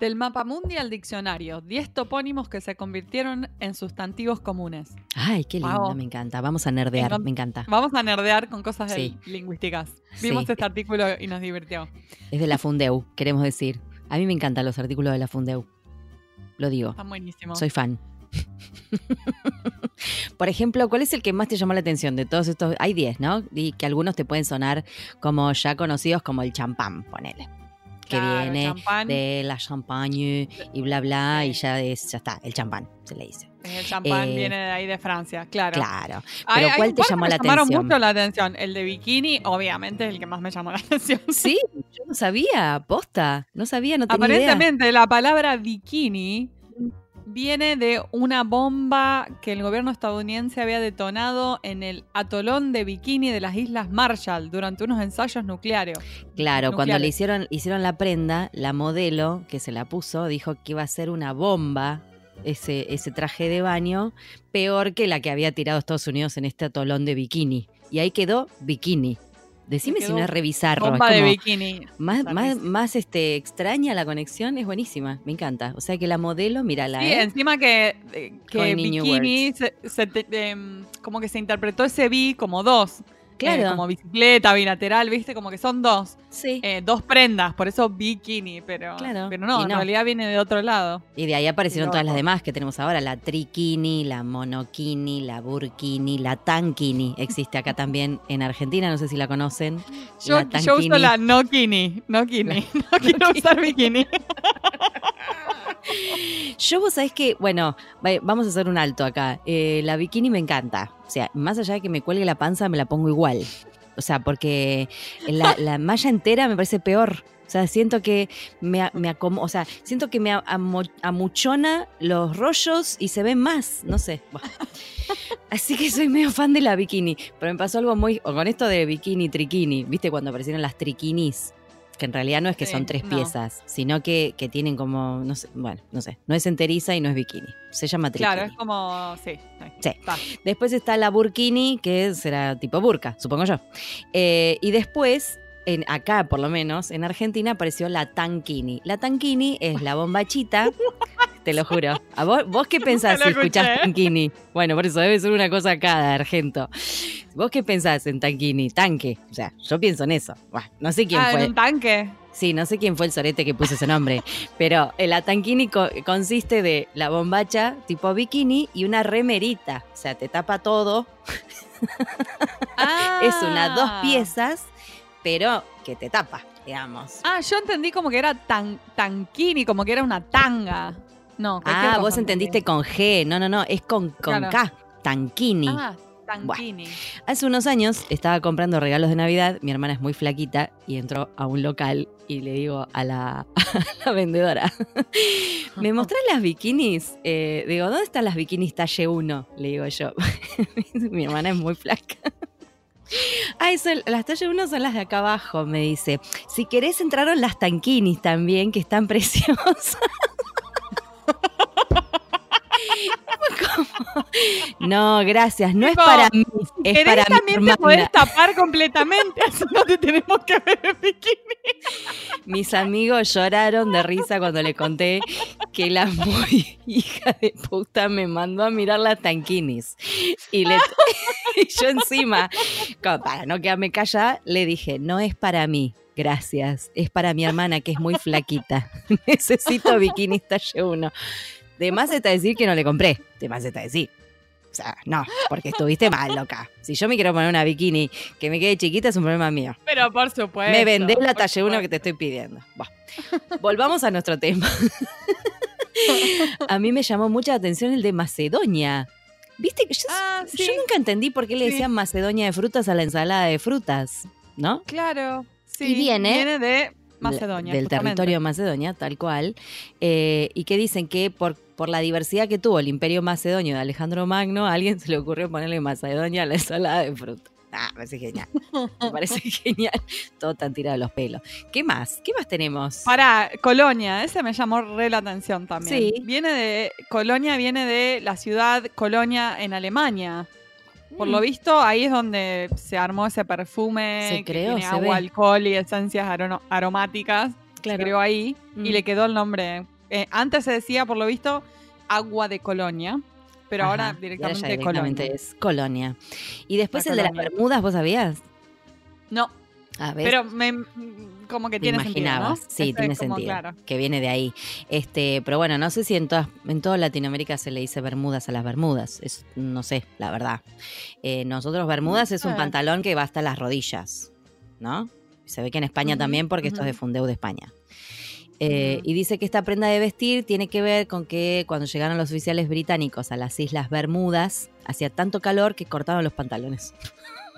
Del mapa mundial diccionario, 10 topónimos que se convirtieron en sustantivos comunes. Ay, qué lindo, Wow. me encanta. Vamos a nerdear, me encanta. Vamos a nerdear con cosas Sí. lingüísticas. Sí. Vimos este artículo y nos divirtió. Es de la Fundeu, queremos decir. A mí me encantan los artículos de la Fundeu. Lo digo, Están buenísimos. soy fan. Por ejemplo, ¿cuál es el que más te llamó la atención de todos estos? Hay 10, ¿no? Y que algunos te pueden sonar como ya conocidos como el champán, ponele. Que Claro, viene champán. de la champagne y bla bla, y Sí. ya es, ya está, el champán, se le dice. El champán Eh, viene de ahí de Francia, claro. Claro. Hay- Pero hay ¿cuál un te par que llamó me la llamaron atención? mucho la atención. El de bikini, obviamente, es el que más me llamó la atención. Sí, yo no sabía, posta, no sabía, no tenía idea. Aparentemente, la palabra bikini viene de una bomba que el gobierno estadounidense había detonado en el atolón de Bikini de las Islas Marshall durante unos ensayos nucleares. Claro, cuando le hicieron, hicieron la prenda, la modelo que se la puso dijo que iba a ser una bomba ese, ese traje de baño, peor que la que había tirado Estados Unidos en este atolón de bikini. Y ahí quedó bikini. Decime si no es revisarlo. es Bomba de bikini. más, más, más este, extraña la conexión, es buenísima, me encanta. O sea que la modelo, mírala, Sí, ¿eh? encima que, eh, que bikini se- em, como que se interpretó ese bi como dos. Eh, Claro. como bicicleta, bilateral, viste, como que son dos. Sí. Eh, dos prendas, por eso bikini, pero, Claro, pero no, en no. realidad viene de otro lado. Y de ahí aparecieron todas las demás que tenemos ahora, la triquini, la monokini, la burkini, la tankini. Existe acá también en Argentina, no sé si la conocen. Yo, La yo uso la no kini, no kini, no quiero usar bikini. Yo vos sabés que, bueno, va- vamos a hacer un alto acá. Eh, la bikini me encanta. O sea, más allá de que me cuelgue la panza, me la pongo igual. O sea, porque la, la malla entera me parece peor. O sea, siento que me, me o sea, siento que me amuchona los rollos y se ven más, no sé. Así que soy medio fan de la bikini. Pero me pasó algo muy, o con esto de bikini, triquini, ¿viste? Cuando aparecieron las triquinis, que en realidad no es que Sí, son tres no. piezas, sino que, que tienen como, no sé, bueno, no sé, no es enteriza y no es bikini. Se llama triquini. Claro, es como, sí. Sí. Después está la burkini, que será tipo burka, supongo yo. Eh, y después, en, acá por lo menos, en Argentina apareció la tankini. La tankini es la bombachita, te lo juro. ¿A vos, vos qué pensás si escuchás escuché. tankini? Bueno, por eso debe ser una cosa acá de argento. ¿Vos qué pensás en tankini? Tanque. O sea, yo pienso en eso. Buah, no sé quién Ah, en fue. un tanque. Sí, no sé quién fue el sorete que puso ese nombre, pero el atankini co- consiste de la bombacha tipo bikini y una remerita, o sea, te tapa todo, es una dos Ah. piezas, pero que te tapa, digamos. Ah, yo entendí como que era tan, tanquini, como que era una tanga. No, Ah, vos entendiste con G, no, no, no, es con, con Claro. K, tankini. Ah, tanquini. Hace unos años estaba comprando regalos de Navidad, mi hermana es muy flaquita y entró a un local y le digo a la, a la vendedora, ¿me mostrás las bikinis? Eh, digo, ¿dónde están las bikinis talle 1? Le digo yo. mi hermana es muy flaca. Ah, eso, las talle 1 son las de acá abajo, me dice. Si querés entraron las tanquinis también, que están preciosas. No, gracias, no es para mí, es Querés para mi también te podés tapar completamente, así no te tenemos que ver en bikini. Mis amigos lloraron de risa cuando le conté que la muy hija de puta me mandó a mirar las tanquinis. Y, le, y yo encima, como para no quedarme callada, le dije, no es para mí. Gracias, es para mi hermana que es muy flaquita. Necesito bikinis talle 1. De más está decir que no le compré. De más está decir. O sea, no, porque estuviste mal, loca. Si yo me quiero poner una bikini que me quede chiquita es un problema mío. Pero por supuesto. Me vendés la por talla 1 supuesto. que te estoy pidiendo. Volvamos a nuestro tema. a mí me llamó mucha atención el de Macedonia. Viste que yo, Ah, yo sí. nunca entendí por qué le Sí. decían Macedonia de frutas a la ensalada de frutas, ¿no? Claro. Sí, Y viene- de Macedonia. Del justamente. territorio de Macedonia, tal cual. Eh, y que dicen que por, por la diversidad que tuvo el imperio macedonio de Alejandro Magno, a alguien se le ocurrió ponerle Macedonia a la ensalada de frutas. Ah, me parece genial. Me parece genial. Todo tan tirado los pelos. ¿Qué más? ¿Qué más tenemos? Para Colonia, ese me llamó re la atención también. Sí. Viene de. Colonia viene de la ciudad Colonia en Alemania. Por lo Mm. visto, ahí es donde se armó ese perfume Se que creó, tiene se agua, ve. alcohol y esencias aromáticas. Se Claro. creó ahí Mm. y le quedó el nombre Eh, antes se decía, por lo visto, agua de colonia, pero ahora Ajá, directamente, directamente colonia. es colonia. Y después La el de las. Bermudas, ¿vos sabías? No, A ver. pero me, como que tiene sentido, ¿no? imaginabas, sí, tiene como, sentido. claro. Que viene de ahí. Este, pero bueno, no sé si en todas, en toda Latinoamérica se le dice Bermudas a las Bermudas. Es, no sé, la verdad. Eh, nosotros Bermudas es un pantalón que va hasta las rodillas, ¿no? Se ve que en España también, porque esto es de. Fundeu de España. Eh. Y dice que esta prenda de vestir tiene que ver con que cuando llegaron los oficiales británicos a las Islas Bermudas, hacía tanto calor que cortaban los pantalones.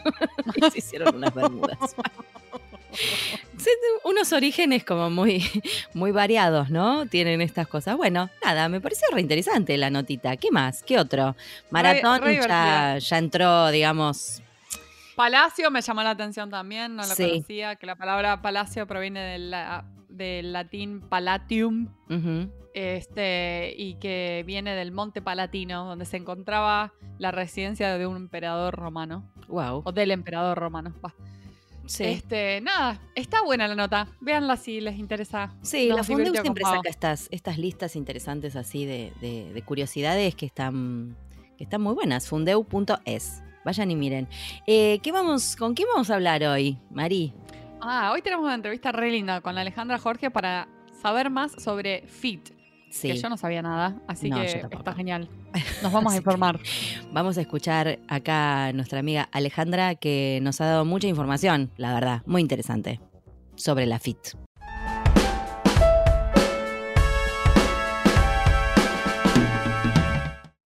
y se hicieron unas bermudas. Unos orígenes como muy, muy variados, ¿no? Tienen estas cosas. Bueno, nada, me pareció reinteresante la notita. ¿Qué más? ¿Qué otro? Maratón re ya, ya entró, digamos. Palacio me llamó la atención también, no lo Sí. conocía, que la palabra palacio proviene del, del latín palatium, este, y que viene del Monte Palatino, donde se encontraba la residencia de un emperador romano, Wow. o del emperador romano. va. Sí. Este, nada, está buena la nota. Véanla si les interesa. Sí, Nos la Fundeu divirtió siempre saca estas, estas listas interesantes así de, de- de curiosidades que están, que están muy buenas. Fundeu.es. Vayan y miren. Eh, ¿qué vamos, ¿Con quién vamos a hablar hoy, Mari? Ah, hoy tenemos una entrevista re linda con Alejandra Jorge para saber más sobre FIT, Sí. que yo no sabía nada, así No, que está genial. Nos vamos a informar. Vamos a escuchar acá a nuestra amiga Alejandra que nos ha dado mucha información, la verdad, muy interesante, sobre la FIT.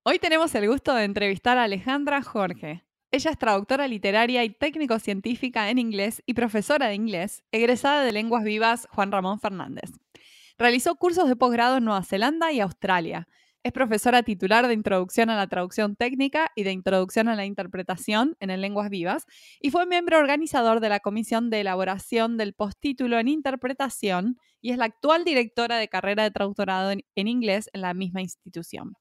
Hoy tenemos el gusto de entrevistar a Alejandra Jorge. Ella es traductora literaria y técnico-científica en inglés y profesora de inglés, egresada de Lenguas Vivas Juan Ramón Fernández. Realizó cursos de posgrado en Nueva Zelanda y Australia. Es profesora titular de Introducción a la Traducción Técnica y de Introducción a la Interpretación en el Lenguas Vivas y fue miembro organizador de la Comisión de Elaboración del Postítulo en Interpretación y es la actual directora de carrera de traductorado en, en inglés en la misma institución.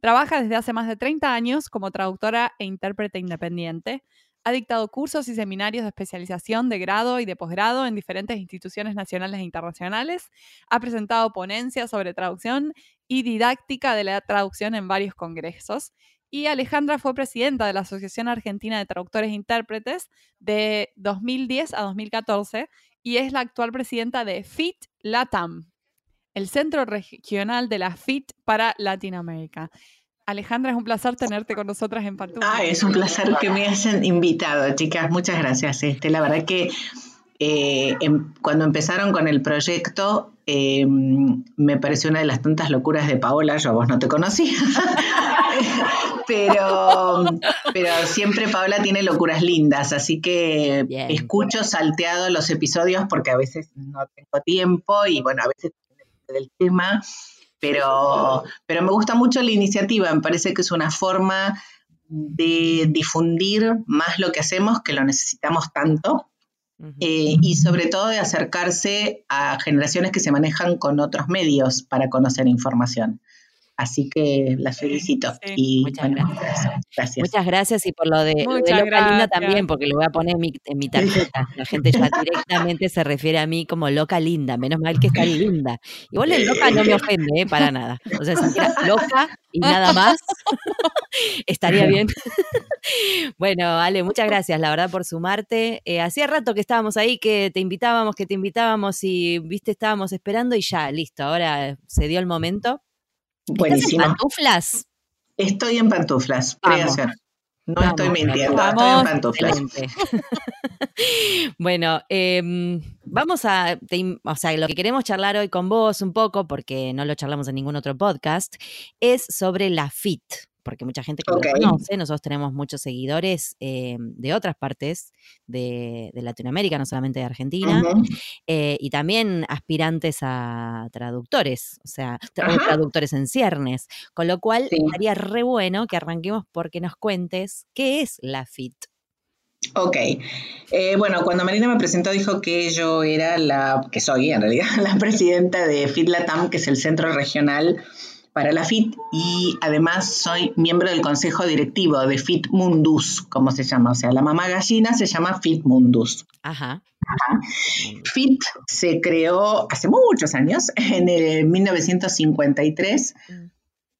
Trabaja desde hace más de 30 años como traductora e intérprete independiente. Ha dictado cursos y seminarios de especialización de grado y de posgrado en diferentes instituciones nacionales e internacionales. Ha presentado ponencias sobre traducción y didáctica de la traducción en varios congresos. Y Alejandra fue presidenta de la Asociación Argentina de Traductores e Intérpretes de 2010 a 2014 y es la actual presidenta de FIT LATAM, el centro regional de la FIT para Latinoamérica. Alejandra, es un placer tenerte con nosotras en Pantufla. Ah, es un placer que me hayan invitado, chicas. Muchas gracias. Este, la verdad que eh, em- cuando empezaron con el proyecto, eh, me pareció una de las tantas locuras de Paola. Yo a vos no te conocía. pero, pero siempre Paola tiene locuras lindas, así que Bien. escucho salteado los episodios porque a veces no tengo tiempo y bueno, a veces del tema, pero, pero me gusta mucho la iniciativa, me parece que es una forma de difundir más lo que hacemos, que lo necesitamos tanto, Eh, y sobre todo de acercarse a generaciones que se manejan con otros medios para conocer información. Así que las felicito. Sí, y muchas bueno, gracias. gracias. Muchas gracias y por lo de, lo de Muchas loca linda también, porque lo voy a poner en mi, en mi tarjeta. La gente ya directamente se refiere a mí como loca linda, menos mal que está linda. Igual el loca no me ofende, ¿eh? para nada. O sea, si fuera loca y nada más, estaría bien. bueno, Ale, muchas gracias, la verdad, por sumarte. Eh, hacía rato que estábamos ahí, que te invitábamos, que te invitábamos y, viste, estábamos esperando y ya, listo, ahora se dio el momento. ¿Estás en Buenísimo. pantuflas? Estoy en pantuflas. Creación. No Vamos, estoy mintiendo, Vamos. estoy en pantuflas. Bueno, em, vamos a, te o sea, lo que queremos charlar hoy con vos un poco, porque no lo charlamos en ningún otro podcast, es sobre la FIT, porque mucha gente que Ok. lo conoce, nosotros tenemos muchos seguidores em, de otras partes de, de Latinoamérica, no solamente de Argentina, eh, y también aspirantes a traductores, o sea, tra- Ajá. traductores en ciernes, con lo cual Sí. estaría re bueno que arranquemos porque nos cuentes qué es la FIT. Ok. Eh, bueno, cuando Marina me presentó dijo que yo era la, que soy en realidad, la presidenta de FIT Latam, que es el centro regional para la FIT, y además soy miembro del consejo directivo de FIT Mundus, como se llama. O sea, la mamá gallina se llama FIT Mundus. Ajá. FIT se creó hace muchos años, en el 1953,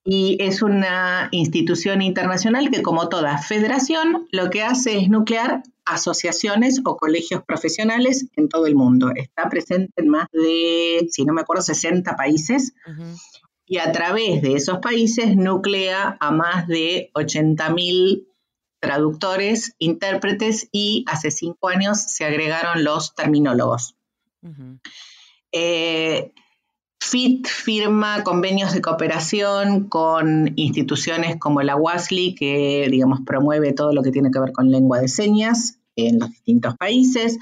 y es una institución internacional que, como toda federación, lo que hace es nuclear asociaciones o colegios profesionales en todo el mundo. Está presente en más de, si no me acuerdo, 60 países. Y a través de esos países nuclea a más de 80.000 traductores, intérpretes y hace cinco años se agregaron los terminólogos. FIT firma convenios de cooperación con instituciones como la WASLI, que digamos promueve todo lo que tiene que ver con lengua de señas en los distintos países,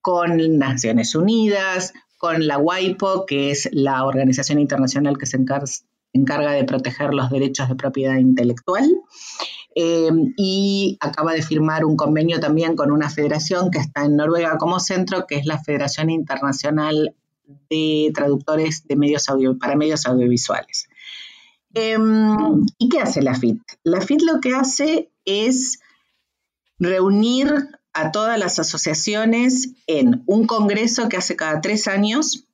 con Naciones Unidas, con la WIPO, que es la organización internacional que se encarga de proteger los derechos de propiedad intelectual. Eh, y acaba de firmar un convenio también con una federación que está en Noruega como centro, que es la Federación Internacional de traductores de medios audio, para medios audiovisuales. Em, ¿Y qué hace la FIT? La FIT lo que hace es reunir a todas las asociaciones en un congreso que hace cada tres años.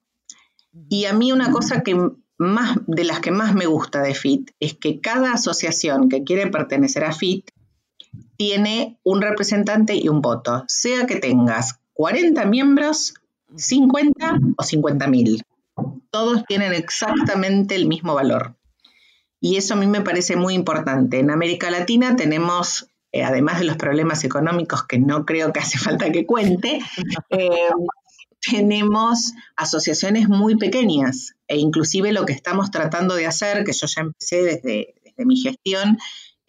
Y a mí una cosa que más, de las que más me gusta de FIT es que cada asociación que quiere pertenecer a FIT tiene un representante y un voto, sea que tengas 40 miembros 50 o 50 mil. Todos tienen exactamente el mismo valor. Y eso a mí me parece muy importante. En América Latina tenemos, eh, además de los problemas económicos que no creo que hace falta que cuente, eh, tenemos asociaciones muy pequeñas e inclusive lo que estamos tratando de hacer, que yo ya empecé desde, mi gestión,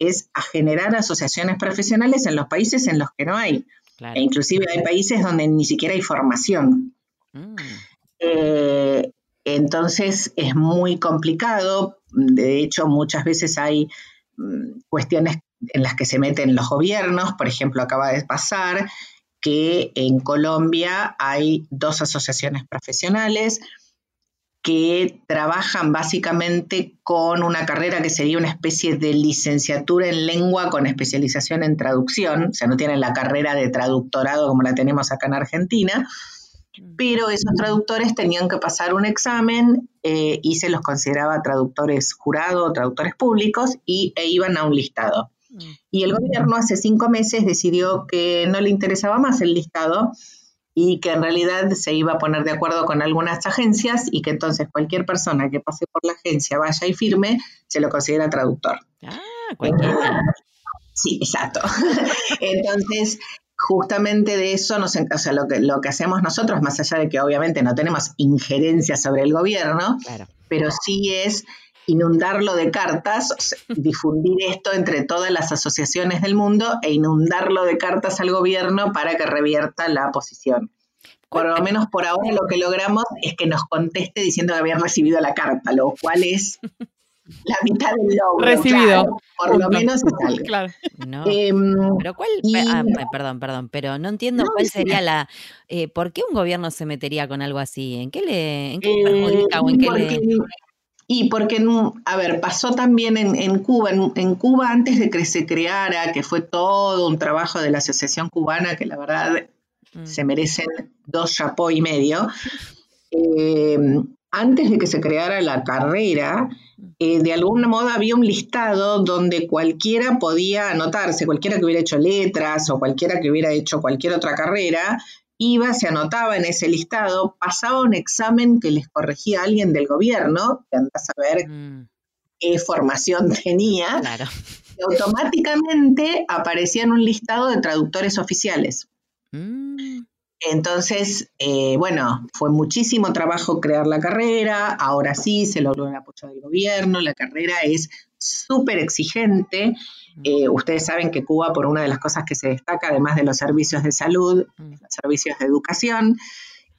es a generar asociaciones profesionales en los países en los que no hay. E inclusive hay países donde ni siquiera hay formación. Mm. Eh, entonces es muy complicado. De hecho, muchas veces hay mm, cuestiones en las que se meten los gobiernos. Por ejemplo, acaba de pasar que en Colombia hay dos asociaciones profesionales que trabajan básicamente con una carrera que sería una especie de licenciatura en lengua con especialización en traducción, o sea, no tienen la carrera de traductorado como la tenemos acá en Argentina, pero esos traductores tenían que pasar un examen eh, y se los consideraba traductores jurados, traductores públicos y, e iban a un listado. Y el gobierno hace cinco meses decidió que no le interesaba más el listado y que en realidad se iba a poner de acuerdo con algunas agencias y que entonces cualquier persona que pase por la agencia, vaya y firme, se lo considera traductor. Ah, cualquiera. Sí, exacto. Entonces, justamente de eso nos, o sea, lo que, lo que hacemos nosotros, más allá de que obviamente no tenemos injerencia sobre el gobierno, pero sí es inundarlo de cartas, difundir esto entre todas las asociaciones del mundo e inundarlo de cartas al gobierno para que revierta la posición. Por lo menos por ahora lo que logramos es que nos conteste diciendo que había recibido la carta, lo cual es la mitad del logro. Recibido. por lo menos es Claro. Em, pero cuál, ah, perdón, perdón, pero no entiendo cuál sería la, eh, ¿por qué un gobierno se metería con algo así? ¿En qué le, en qué eh, perjudica o en qué le... Y porque, a ver, pasó también en, Cuba, en, Cuba antes de que se creara, que fue todo un trabajo de la Asociación Cubana, que la verdad mm. se merecen dos chapó y medio, eh, antes de que se creara la carrera, eh, de algún modo había un listado donde cualquiera podía anotarse, cualquiera que hubiera hecho letras o cualquiera que hubiera hecho cualquier otra carrera, iba, se anotaba en ese listado, pasaba un examen que les corregía a alguien del gobierno, que anda a saber mm. qué formación tenía, y automáticamente aparecía en un listado de traductores oficiales. Mm. Entonces, eh, bueno, fue muchísimo trabajo crear la carrera, ahora sí se logró el apoyo del gobierno, la carrera es súper exigente. Eh, ustedes saben que Cuba, por una de las cosas que se destaca, además de los servicios de salud, los servicios de educación,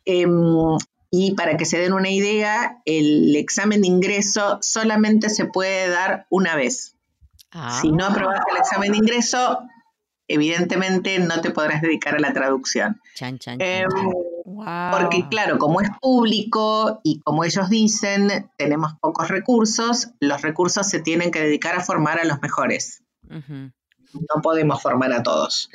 em, y para que se den una idea, el examen de ingreso solamente se puede dar una vez. Si no aprobas el examen de ingreso, evidentemente no te podrás dedicar a la traducción. Em, porque claro, como es público y como ellos dicen, tenemos pocos recursos, los recursos se tienen que dedicar a formar a los mejores. No podemos formar a todos.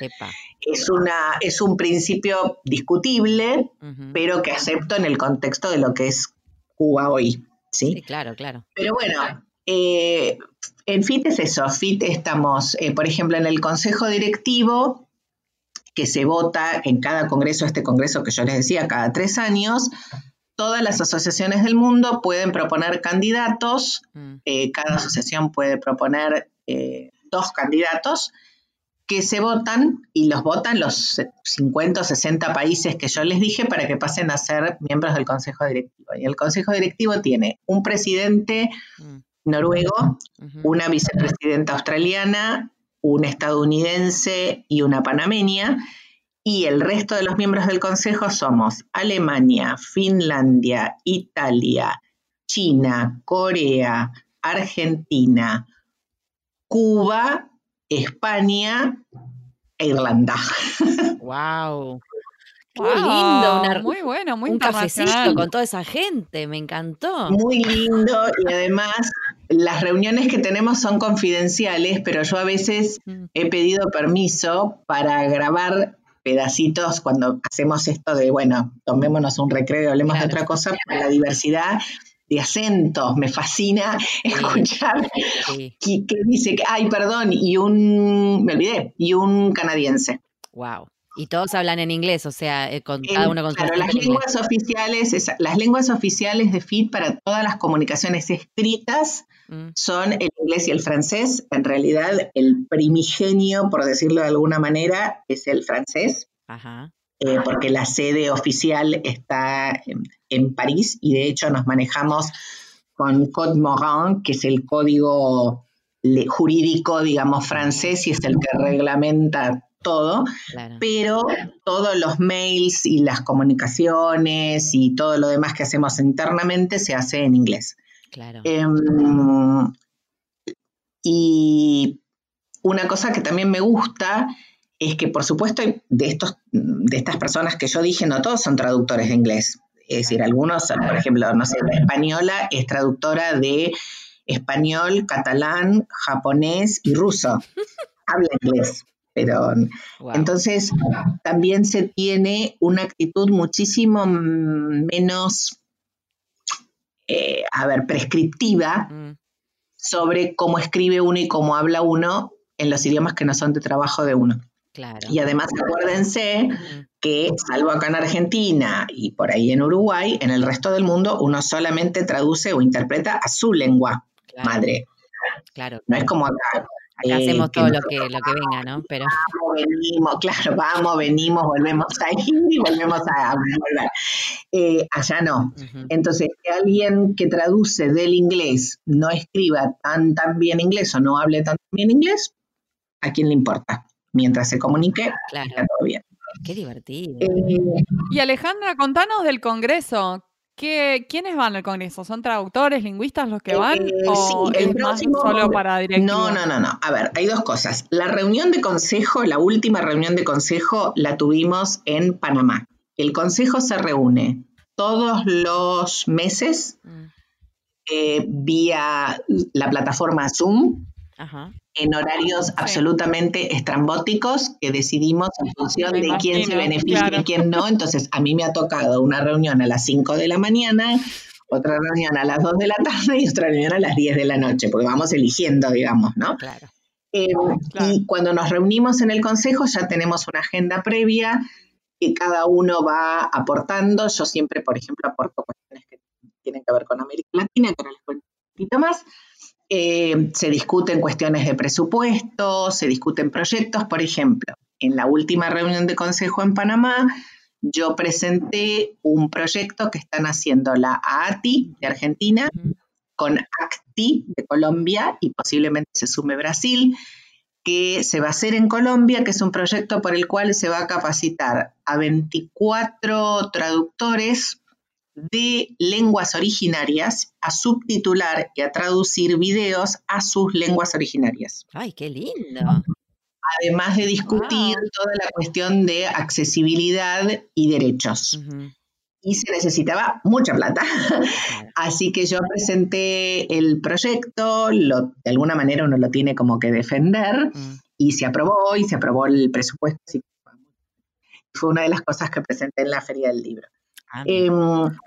Es, una, es un principio discutible, pero que acepto en el contexto de lo que es Cuba hoy. Sí, claro, claro. Pero bueno, eh, en FIT es eso. FIT estamos, eh, por ejemplo, en el Consejo Directivo, que se vota en cada congreso, este congreso que yo les decía, cada tres años, todas las asociaciones del mundo pueden proponer candidatos, mm. eh, cada asociación puede proponer dos candidatos que se votan y los votan los 50 o 60 países que yo les dije para que pasen a ser miembros del Consejo Directivo. Y el Consejo Directivo tiene un presidente mm. noruego, una vicepresidenta australiana, un estadounidense y una panameña. Y el resto de los miembros del Consejo somos Alemania, Finlandia, Italia, China, Corea, Argentina, Cuba, España e Irlanda. ¡Wow! Qué lindo, muy bueno, muy un cafecito con toda esa gente, me encantó. Muy lindo y además las reuniones que tenemos son confidenciales, pero yo a veces mm. he pedido permiso para grabar pedacitos cuando hacemos esto de, bueno, tomémonos un recreo y hablemos de otra cosa, para la diversidad de acentos, me fascina escuchar Que, dice que, ay, perdón, y un, me olvidé, y un canadiense. Wow. Y todos hablan en inglés, o sea, eh, con cada uno con claro, las lenguas oficiales, las lenguas oficiales de FIT para todas las comunicaciones escritas mm. son el inglés y el francés. En realidad, el primigenio, por decirlo de alguna manera, es el francés. Ajá. Eh, porque la sede oficial está en, París y de hecho nos manejamos con Code Morin, que es el código jurídico, digamos, francés y es el que reglamenta todo, pero todos los mails y las comunicaciones y todo lo demás que hacemos internamente se hace en inglés. Claro. Em, y una cosa que también me gusta es que, por supuesto, de, estos, de estas personas que yo dije, no todos son traductores de inglés. Es decir, algunos, por ejemplo, no sé, la española es traductora de español, catalán, japonés y ruso. Habla inglés. Pero entonces también se tiene una actitud muchísimo menos, eh, a ver, prescriptiva mm. sobre cómo escribe uno y cómo habla uno en los idiomas que no son de trabajo de uno. Y además acuérdense que, salvo acá en Argentina y por ahí en Uruguay, en el resto del mundo uno solamente traduce o interpreta a su lengua madre. Claro. No es como acá. Acá hacemos eh, todo lo que, lo que venga, ¿no? Pero... Vamos, venimos, claro, vamos, venimos, volvemos a ir y volvemos a volver. Eh, allá no. Entonces, que alguien que traduce del inglés no escriba tan, tan bien inglés o no hable tan bien inglés, ¿a quién le importa? mientras se comunique, claro. está todo bien. Qué divertido. Eh, y Alejandra, contanos del Congreso. ¿Qué, ¿Quiénes van al Congreso? ¿Son traductores, lingüistas los que van? Eh, ¿O sí, el próximo, solo para directivos? No, no, no, no. A ver, hay dos cosas. La reunión de consejo, la última reunión de consejo, la tuvimos en Panamá. El consejo se reúne todos los meses mm. eh, vía la plataforma Zoom. Ajá en horarios absolutamente estrambóticos que decidimos en función de quién se beneficia y quién no. Entonces, a mí me ha tocado una reunión a las 5 de la mañana, otra reunión a las 2 de la tarde y otra reunión a las 10 de la noche, porque vamos eligiendo, digamos, ¿no? Claro. Eh, y cuando nos reunimos en el consejo ya tenemos una agenda previa que cada uno va aportando. Yo siempre, por ejemplo, aporto cuestiones que tienen que ver con América Latina, que ahora les cuento un poquito más. Eh, se discuten cuestiones de presupuesto, se discuten proyectos. Por ejemplo, en la última reunión de consejo en Panamá, yo presenté un proyecto que están haciendo la AATI de Argentina con ACTI de Colombia y posiblemente se sume Brasil, que se va a hacer en Colombia, que es un proyecto por el cual se va a capacitar a 24 traductores de lenguas originarias a subtitular y a traducir videos a sus lenguas originarias. ¡Ay, qué lindo! Además de discutir toda la cuestión de accesibilidad y derechos. Y se necesitaba mucha plata. Así que yo presenté el proyecto, de alguna manera uno lo tiene como que defender. Mm. y se aprobó y se aprobó el presupuesto. fue una de las cosas que presenté en la Feria del Libro. Em,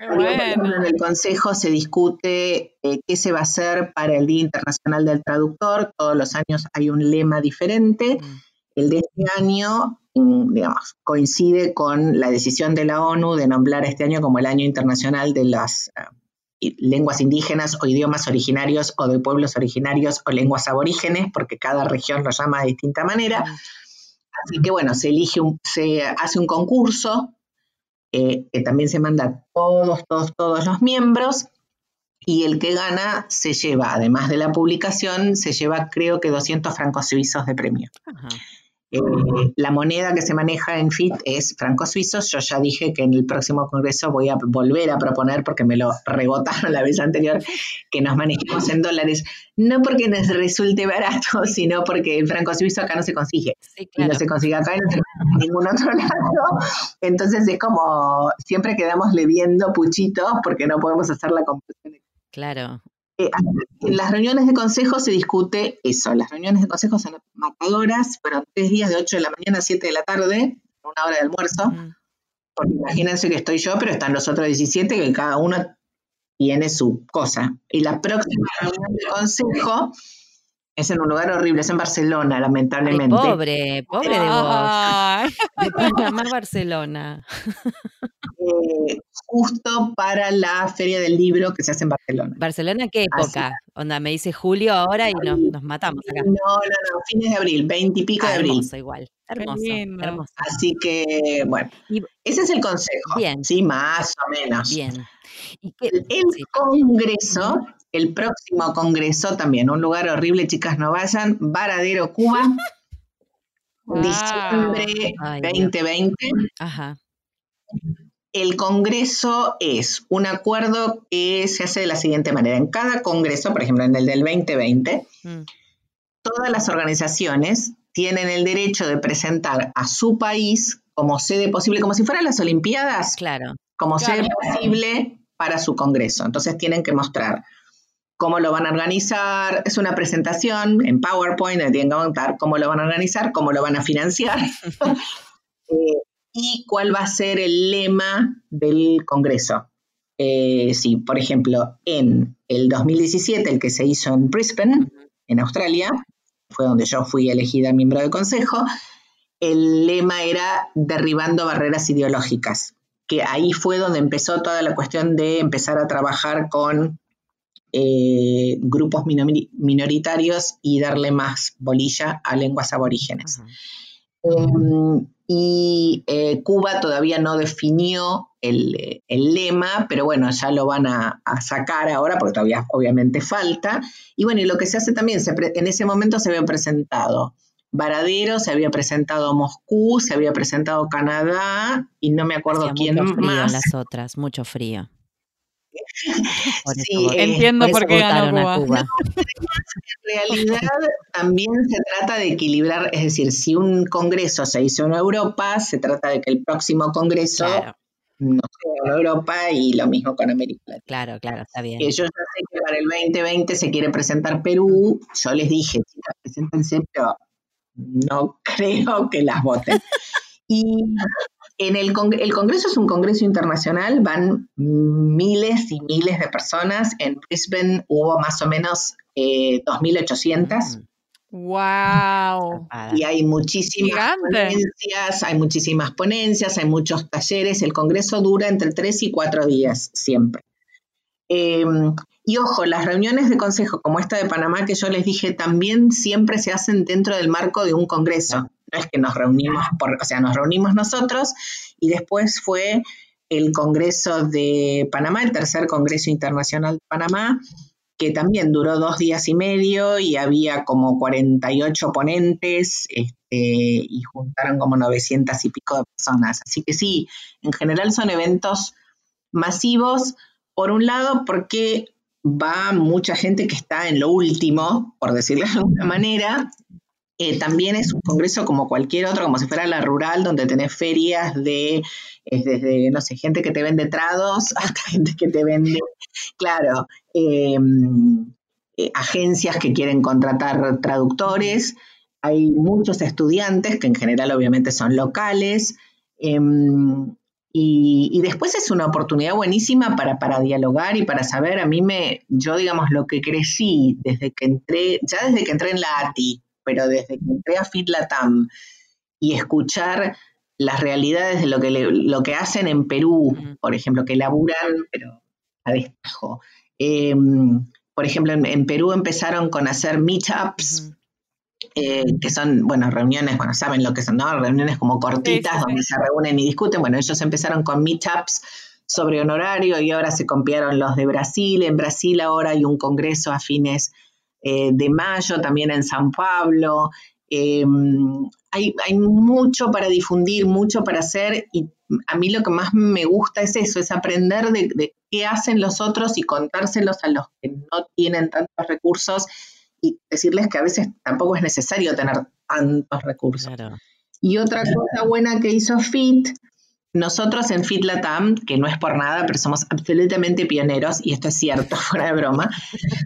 en el Consejo se discute eh, qué se va a hacer para el Día Internacional del Traductor. Todos los años hay un lema diferente. Mm. El de este año, mm, digamos, coincide con la decisión de la ONU de nombrar este año como el Año Internacional de las eh, lenguas indígenas o idiomas originarios o de pueblos originarios o lenguas aborígenes, porque cada región lo llama de distinta manera. Así que bueno, se elige, se hace un concurso eh, que también se manda a todos, todos, todos los miembros y el que gana se lleva, además de la publicación, se lleva creo que 200 francos suizos de premio. Eh, la moneda que se maneja en FIT es francos suizos. Yo ya dije que en el próximo congreso voy a volver a proponer, porque me lo rebotaron la vez anterior, que nos manejemos en dólares. No porque nos resulte barato, sino porque el franco suizo acá no se consigue. Y no se consigue acá y no se consigue en ningún otro lado. Entonces es como siempre quedamos leviendo puchitos porque no podemos hacer la conversión. Claro, eh, en las reuniones de consejo se discute eso. Las reuniones de consejo son matadoras, pero tres días de 8 de la mañana a 7 de la tarde, una hora de almuerzo. Porque imagínense que estoy yo, pero están los otros 17 que cada uno tiene su cosa. Y la próxima reunión de consejo es en un lugar horrible, es en Barcelona, lamentablemente. pobre, pobre de vos. De Barcelona. Eh, justo para la Feria del Libro que se hace en Barcelona. ¿Barcelona qué época? Onda, me dice julio ahora y nos, matamos acá. No, no, no, fines de abril, veinte y pico de abril. Hermoso, igual. Hermoso, hermoso. Así que, bueno, ese es el consejo. Bien. Sí, más o menos. Bien. el Congreso el próximo congreso también, un lugar horrible, chicas, no vayan, Varadero, Cuba, diciembre 2020. Ajá. El congreso es un acuerdo que se hace de la siguiente manera. En cada congreso, por ejemplo, en el del 2020, mm. todas las organizaciones tienen el derecho de presentar a su país como sede posible, como si fueran las Olimpiadas. Claro. Como sede posible para su congreso. Entonces tienen que mostrar cómo lo van a organizar. Es una presentación en PowerPoint, tienen que contar cómo lo van a organizar, cómo lo van a financiar eh, y cuál va a ser el lema del Congreso. Eh, sí, por ejemplo, en el 2017, el que se hizo en Brisbane, en Australia, fue donde yo fui elegida miembro del Consejo, el lema era derribando barreras ideológicas, que ahí fue donde empezó toda la cuestión de empezar a trabajar con eh, grupos minoritarios y darle más bolilla a lenguas aborígenes. Em, y eh, Cuba todavía no definió el, lema, pero bueno, ya lo van a, sacar ahora porque todavía obviamente falta. Y bueno, y lo que se hace también, en ese momento se había presentado Varadero, se había presentado Moscú, se había presentado Canadá y no me acuerdo quién más. las otras, mucho frío. sí, entiendo por, qué ganó Cuba. en realidad también se trata de equilibrar, es decir, si un congreso se hizo en Europa, se trata de que el próximo congreso no sea en Europa y lo mismo con América Claro, claro, está bien. yo ya sé que para el 2020 se quiere presentar Perú, yo les dije, chicas, preséntense, pero no creo que las voten. y en el, el, Congreso es un Congreso internacional, van miles y miles de personas. En Brisbane hubo más o menos eh, 2.800. ¡Wow! Y hay muchísimas ponencias, hay muchísimas ponencias, hay muchos talleres. El Congreso dura entre tres y cuatro días siempre. Em, y ojo, las reuniones de consejo como esta de Panamá que yo les dije también siempre se hacen dentro del marco de un congreso no es que nos reunimos, por, o sea, nos reunimos nosotros y después fue el Congreso de Panamá, el tercer Congreso Internacional de Panamá, que también duró dos días y medio y había como 48 ponentes este, y juntaron como 900 y pico de personas. Así que sí, en general son eventos masivos, por un lado porque va mucha gente que está en lo último, por decirlo de alguna manera, eh, también es un congreso como cualquier otro, como si fuera la rural, donde tenés ferias de, desde, no sé, gente que te vende trados hasta gente que te vende, claro, em, eh, agencias que quieren contratar traductores. hay muchos estudiantes que en general obviamente son locales. Em, y, después es una oportunidad buenísima para, para dialogar y para saber, a mí me, yo digamos, lo que crecí desde que entré, ya desde que entré en la ATI, pero desde que entré a FitLatam y escuchar las realidades de lo que, lo que hacen en Perú, por ejemplo, que laburan, pero a destajo. Em, por ejemplo, en, Perú empezaron con hacer meetups, eh, que son, bueno, reuniones, bueno, saben lo que son, ¿no? Reuniones como cortitas donde se reúnen y discuten. Bueno, ellos empezaron con meetups sobre honorario y ahora se copiaron los de Brasil. En Brasil ahora hay un congreso a fines eh, de mayo, también en San Pablo. Em, hay, mucho para difundir, mucho para hacer y a mí lo que más me gusta es eso, es aprender de, qué hacen los otros y contárselos a los que no tienen tantos recursos y decirles que a veces tampoco es necesario tener tantos recursos. Y otra cosa buena que hizo FIT, nosotros en FIT Latam, que no es por nada, pero somos absolutamente pioneros, y esto es cierto, fuera de broma,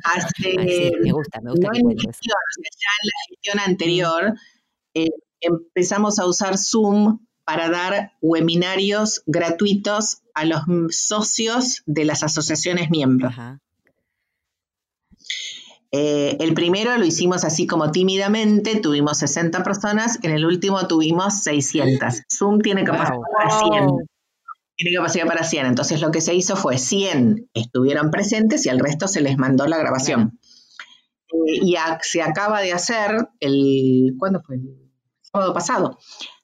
hace, me gusta, me gusta ya en la gestión anterior, eh, empezamos a usar Zoom para dar webinarios gratuitos a los socios de las asociaciones miembros. Eh, el primero lo hicimos así como tímidamente, tuvimos 60 personas, en el último tuvimos 600. Zoom tiene capacidad para 100. Tiene capacidad para 100. Entonces lo que se hizo fue 100 estuvieron presentes y al resto se les mandó la grabación. Eh, y se acaba de hacer el, ¿cuándo fue? El sábado pasado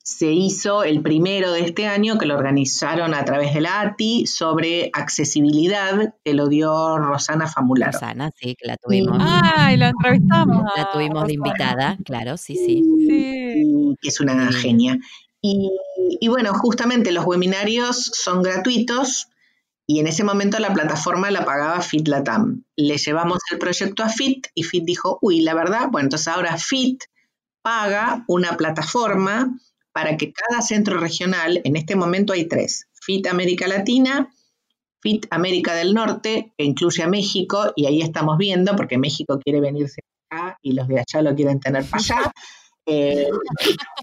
se hizo el primero de este año que lo organizaron a través de la ATI sobre accesibilidad, que lo dio Rosana Famularo. Rosana, sí, que la tuvimos. ¡Ay, la entrevistamos! La tuvimos de invitada, claro, sí, sí. sí. Que es una genia. Y, y, bueno, justamente los webinarios son gratuitos y en ese momento la plataforma la pagaba Fit Latam. Le llevamos el proyecto a Fit y Fit dijo, uy, la verdad, bueno, entonces ahora Fit paga una plataforma para que cada centro regional, en este momento hay tres, FIT América Latina, FIT América del Norte, que incluye a México, y ahí estamos viendo, porque México quiere venirse acá y los de allá lo quieren tener para allá. Eh,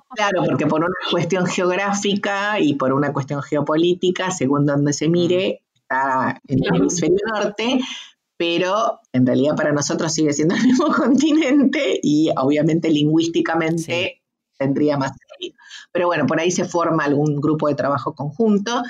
claro, porque por una cuestión geográfica y por una cuestión geopolítica, según donde se mire, está en el hemisferio norte, pero en realidad para nosotros sigue siendo el mismo continente y obviamente lingüísticamente tendría más sentido. Pero bueno, por ahí se forma algún grupo de trabajo conjunto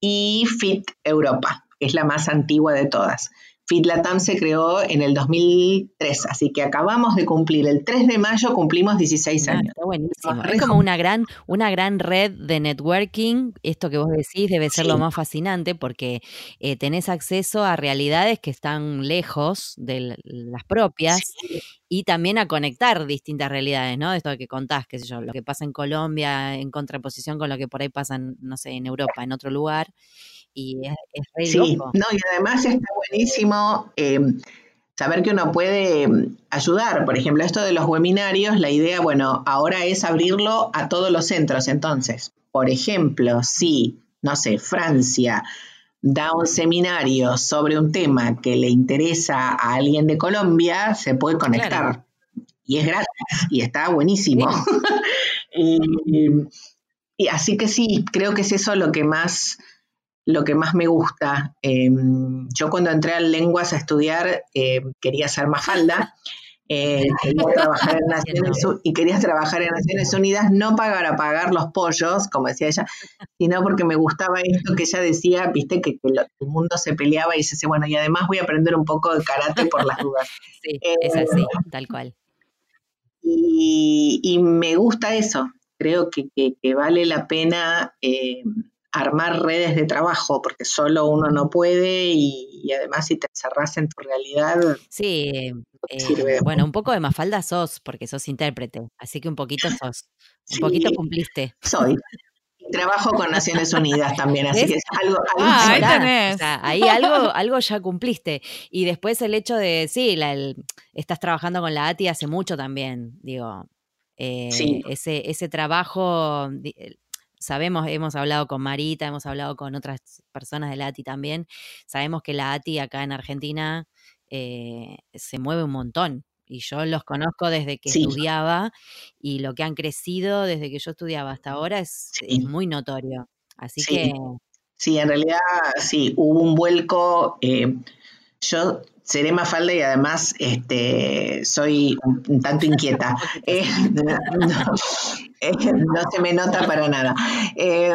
y FIT Europa, que es la más antigua de todas. FitLatam se creó en el 2003, así que acabamos de cumplir, el 3 de mayo cumplimos 16 ah, años. está buenísimo. Es como una gran, una gran red de networking. Esto que vos decís debe ser lo más fascinante porque eh, tenés acceso a realidades que están lejos de las propias y también a conectar distintas realidades, ¿no? Esto que contás, qué sé yo, lo que pasa en Colombia en contraposición con lo que por ahí pasa, no sé, en Europa, en otro lugar y es, sí, No, y además está buenísimo em, saber que uno puede em, ayudar. Por ejemplo, esto de los webinarios, la idea, bueno, ahora es abrirlo a todos los centros. Entonces, por ejemplo, si, no sé, Francia da un seminario sobre un tema que le interesa a alguien de Colombia, se puede conectar. Y es gratis y está buenísimo. y así que sí, creo que es eso lo que más lo que más me gusta. Em, yo cuando entré a lenguas a estudiar eh, quería ser más falda. Eh, quería trabajar en Naciones, y quería trabajar en Naciones Unidas no para pagar los pollos, como decía ella, sino porque me gustaba esto que ella decía, viste, que, el mundo se peleaba y dice, bueno, y además voy a aprender un poco de karate por las dudas. Sí, es así, eh, tal cual. Y, me gusta eso, creo que, vale la pena armar redes de trabajo, porque solo uno no puede y, además si te encerras en tu realidad. Sí, eh, bueno, un poco de mafalda sos, porque sos intérprete, así que un poquito sos, un poquito cumpliste. Soy. Trabajo con Naciones Unidas también, así que es algo, ah, ahí, tenés. ahí algo, algo ya cumpliste. Y después el hecho de, sí, estás trabajando con la ATI hace mucho también, digo, eh, ese, ese trabajo, sabemos, hemos hablado con Marita, hemos hablado con otras personas de la ATI también, sabemos que la ATI acá en Argentina eh, se mueve un montón y yo los conozco desde que Sí. estudiaba y lo que han crecido desde que yo estudiaba hasta ahora es, Sí. es muy notorio. Así Sí. que Sí, en realidad sí, hubo un vuelco. eh, yo seré Mafalda y además este, soy un, tanto inquieta. Eh, no, no, eh, no se me nota para nada. Eh,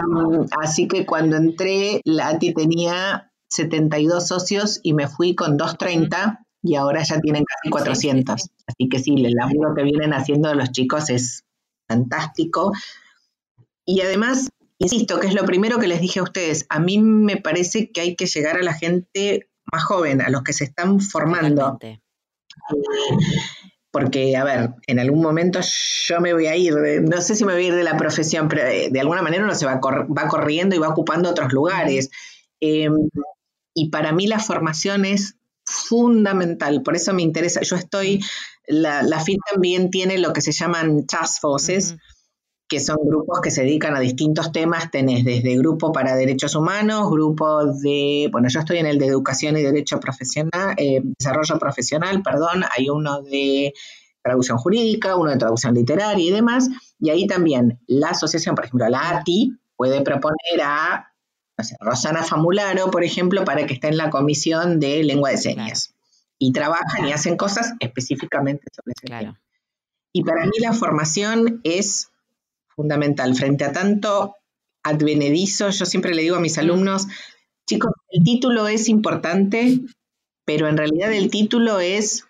así que cuando entré, la ATI tenía 72 socios y me fui con 230 y ahora ya tienen casi 400. sí. Así que sí, el laburo que vienen haciendo los chicos es fantástico. Y además, insisto, que es lo primero que les dije a ustedes, a mí me parece que hay que llegar a la gente más joven, a los que se están formando. Porque, a ver, en algún momento yo me voy a ir, no sé si me voy a ir de la profesión, pero eh, de alguna manera uno se va, cor- va corriendo y va ocupando otros lugares. Eh, y para mí la formación es fundamental, por eso me interesa. Yo estoy, la, la FIT también tiene lo que se llaman task forces. Que son grupos que se dedican a distintos temas. Tenés desde grupo para derechos humanos, grupo de, bueno, yo estoy en el de educación y derecho profesional, eh, desarrollo profesional, perdón, hay uno de traducción jurídica, uno de traducción literaria y demás. Y ahí también la asociación, por ejemplo, la ATI, puede proponer a no sé, Rosana Famularo, por ejemplo, para que esté en la comisión de lengua de señas. Y trabajan y hacen cosas específicamente sobre ese Claro. tema. Y para mí la formación es fundamental. Frente a tanto advenedizo, yo siempre le digo a mis alumnos, chicos, el título es importante, pero en realidad el título es,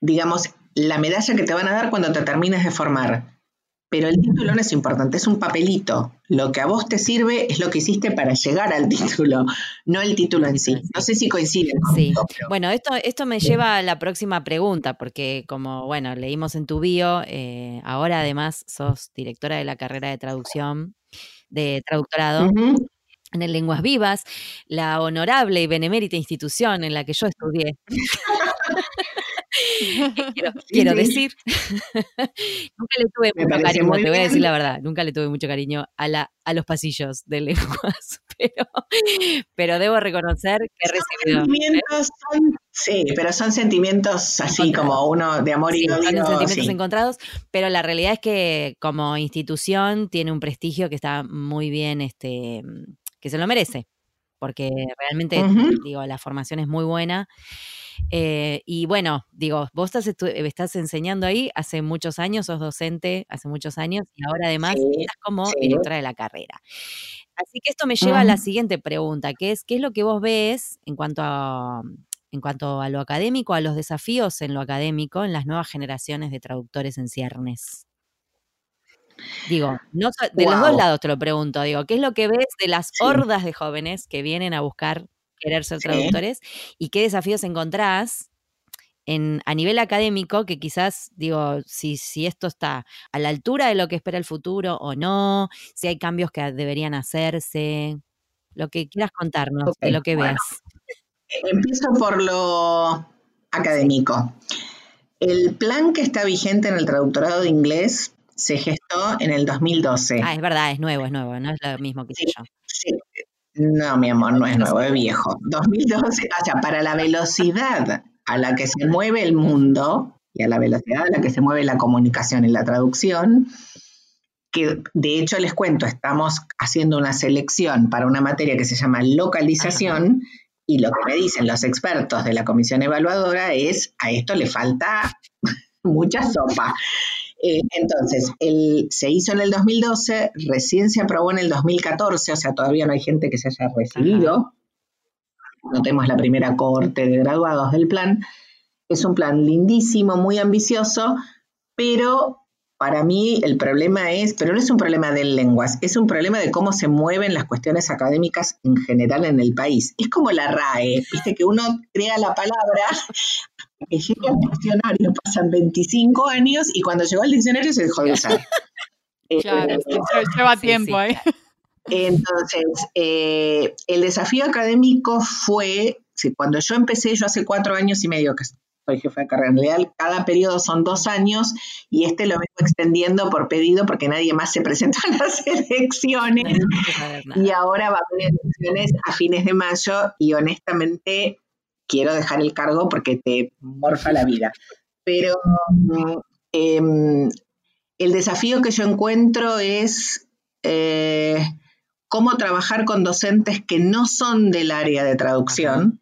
digamos, la medalla que te van a dar cuando te termines de formar. Pero el título no es importante, es un papelito. Lo que a vos te sirve es lo que hiciste para llegar al título, no el título en sí. No sé si coinciden. Sí. pero- Bueno, esto, esto me lleva a la próxima pregunta, porque como, bueno, leímos en tu bio, eh, ahora además sos directora de la carrera de traducción, de traductorado Ujú. En el Lenguas Vivas, la honorable y benemérita institución en la que yo estudié. quiero, quiero decir, nunca le tuve Me mucho cariño, te voy a decir la verdad, nunca le tuve mucho cariño a, la, a los pasillos de lenguas, pero, pero debo reconocer que he recibido... ¿eh? sentimientos son, sí, pero son sentimientos así como uno de amor Sí, y son odio. sentimientos sí. encontrados, pero la realidad es que como institución tiene un prestigio que está muy bien, este, que se lo merece, porque realmente, digo, la formación es muy buena. Eh, y bueno, digo, vos estás, estás enseñando ahí hace muchos años, sos docente hace muchos años y ahora además Sí, estás como sí. directora de la carrera. Así que esto me lleva a la siguiente pregunta, que es, ¿qué es lo que vos ves en cuanto a, en cuanto a lo académico, a los desafíos en lo académico en las nuevas generaciones de traductores en ciernes? Digo, no, so- de los dos lados te lo pregunto, digo, ¿qué es lo que ves de las Sí. hordas de jóvenes que vienen a buscar querer ser Sí. traductores y qué desafíos encontrás en, a nivel académico que quizás, digo, si, si esto está a la altura de lo que espera el futuro o no, si hay cambios que deberían hacerse, lo que quieras contarnos de lo que bueno. veas. Empiezo por lo académico. El plan que está vigente en el traductorado de inglés se gestó en el 2012. Ah, es verdad, es nuevo, es nuevo, no es lo mismo que Sí. yo. Sí. No, mi amor, no es nuevo, es viejo. 2012, o sea, para la velocidad a la que se mueve el mundo y a la velocidad a la que se mueve la comunicación y la traducción, que de hecho les cuento, estamos haciendo una selección para una materia que se llama localización y lo que me dicen los expertos de la comisión evaluadora es a esto le falta mucha sopa. Eh, entonces, el, se hizo en el 2012, recién se aprobó en el 2014, o sea, todavía no hay gente que se haya recibido. No tenemos la primera cohorte de graduados del plan. Es un plan lindísimo, muy ambicioso, pero para mí el problema es, pero no es un problema de lenguas, es un problema de cómo se mueven las cuestiones académicas en general en el país. Es como la RAE, viste que uno crea la palabra, que llega al diccionario, pasan 25 años y cuando llegó al diccionario se dejó de usar. Eh, Claro, lle- lleva Sí, tiempo sí, ahí. entonces, eh, el desafío académico fue, cuando yo empecé, yo hace cuatro años y medio que soy jefe de carrera, en realidad cada periodo son dos años y este lo vengo extendiendo por pedido porque nadie más se presentó a las elecciones No y ahora va a haber elecciones a fines de mayo y honestamente quiero dejar el cargo porque te morfa la vida. Pero em, el desafío que yo encuentro es eh, cómo trabajar con docentes que no son del área de traducción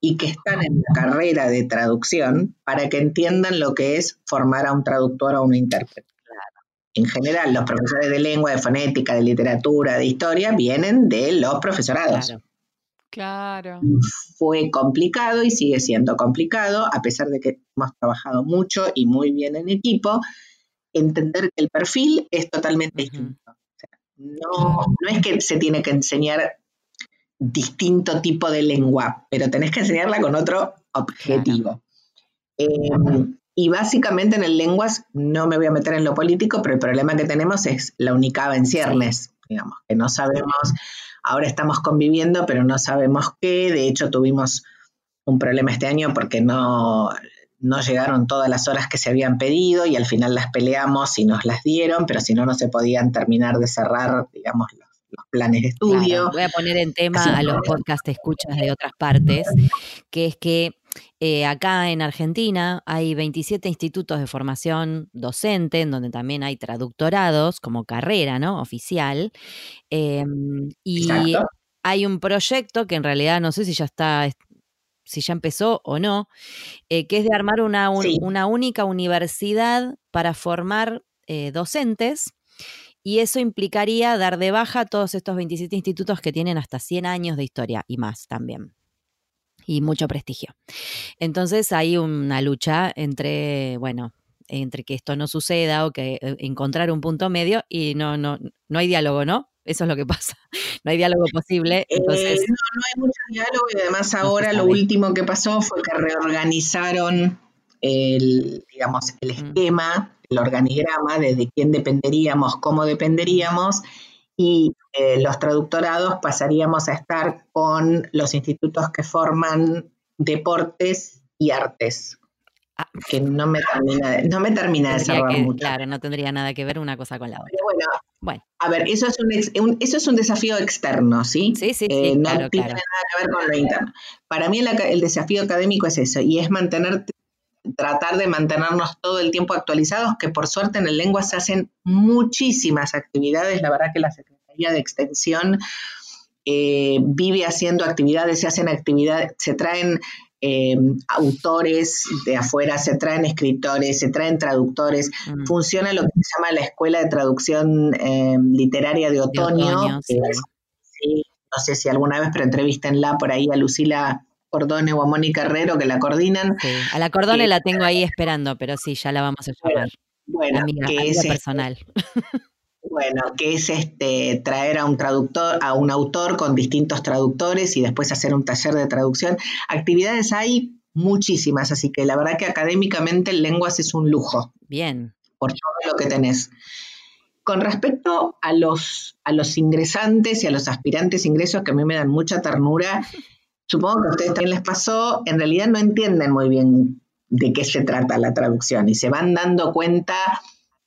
y que están en la carrera de traducción para que entiendan lo que es formar a un traductor o un intérprete. En general, los profesores de lengua, de fonética, de literatura, de historia, vienen de los profesorados. Claro. Fue complicado y sigue siendo complicado, a pesar de que hemos trabajado mucho y muy bien en equipo, entender que el perfil es totalmente distinto. no, no es que se tiene que enseñar distinto tipo de lengua, pero tenés que enseñarla con otro objetivo. Em, y básicamente en el lenguas, no me voy a meter en lo político, pero el problema que tenemos es la unicaba en ciernes, digamos, que no sabemos, ahora estamos conviviendo, pero no sabemos qué, de hecho tuvimos un problema este año porque no, no llegaron todas las horas que se habían pedido y al final las peleamos y nos las dieron, pero si no, no se podían terminar de cerrar, digamos, los, planes de estudio. voy a poner en tema a los podcast escuchas de otras partes, que es que eh, acá en Argentina hay 27 institutos de formación docente, en donde también hay traductorados como carrera, ¿no? Oficial. Em, y hay un proyecto que en realidad no sé si ya está si ya empezó o no, eh, que es de armar una, una, única universidad para formar eh, docentes. Y eso implicaría dar de baja todos estos 27 institutos que tienen hasta 100 años de historia y más también. Y mucho prestigio. Entonces hay una lucha entre, bueno, entre que esto no suceda o que eh, encontrar un punto medio y no, no, no hay diálogo, ¿no? Eso es lo que pasa. No hay diálogo posible. Eh, no, no hay mucho diálogo y además ahora lo último que pasó fue que reorganizaron el, digamos, el mm. esquema, el organigrama de, quién dependeríamos, cómo dependeríamos y eh, los traductorados pasaríamos a estar con los institutos que forman deportes y artes. Ah. que no me termina de, no me termina de cerrar mucho. Claro, no tendría nada que ver una cosa con la otra. bueno, bueno, a ver, eso es un, eso es un desafío externo, ¿sí? Sí, sí, eh, no tiene nada que ver con lo interno. Para mí el, desafío académico es eso, y es mantener, tratar de mantenernos todo el tiempo actualizados, que por suerte en el lengua se hacen muchísimas actividades, la verdad que la Secretaría de Extensión eh, vive haciendo actividades, se hacen actividades, se traen eh, autores de afuera, se traen escritores, se traen traductores. Mm. Funciona lo que se llama la Escuela de Traducción eh, Literaria de Otoño. no sé si alguna vez, pero entrevístenla por ahí a Lucila Cordone o a Mónica Herrero que la coordinan. A la Cordone la tengo ahí esperando, pero sí, ya la vamos a llamar. Bueno, que es personal. Bueno, que es este traer a un traductor, a un autor con distintos traductores y después hacer un taller de traducción. Actividades hay muchísimas, así que la verdad que académicamente el lenguas es un lujo. Bien. Por todo lo que tenés. Con respecto a los, a los ingresantes y a los aspirantes ingresos, que a mí me dan mucha ternura, supongo que a ustedes también les pasó, en realidad no entienden muy bien de qué se trata la traducción y se van dando cuenta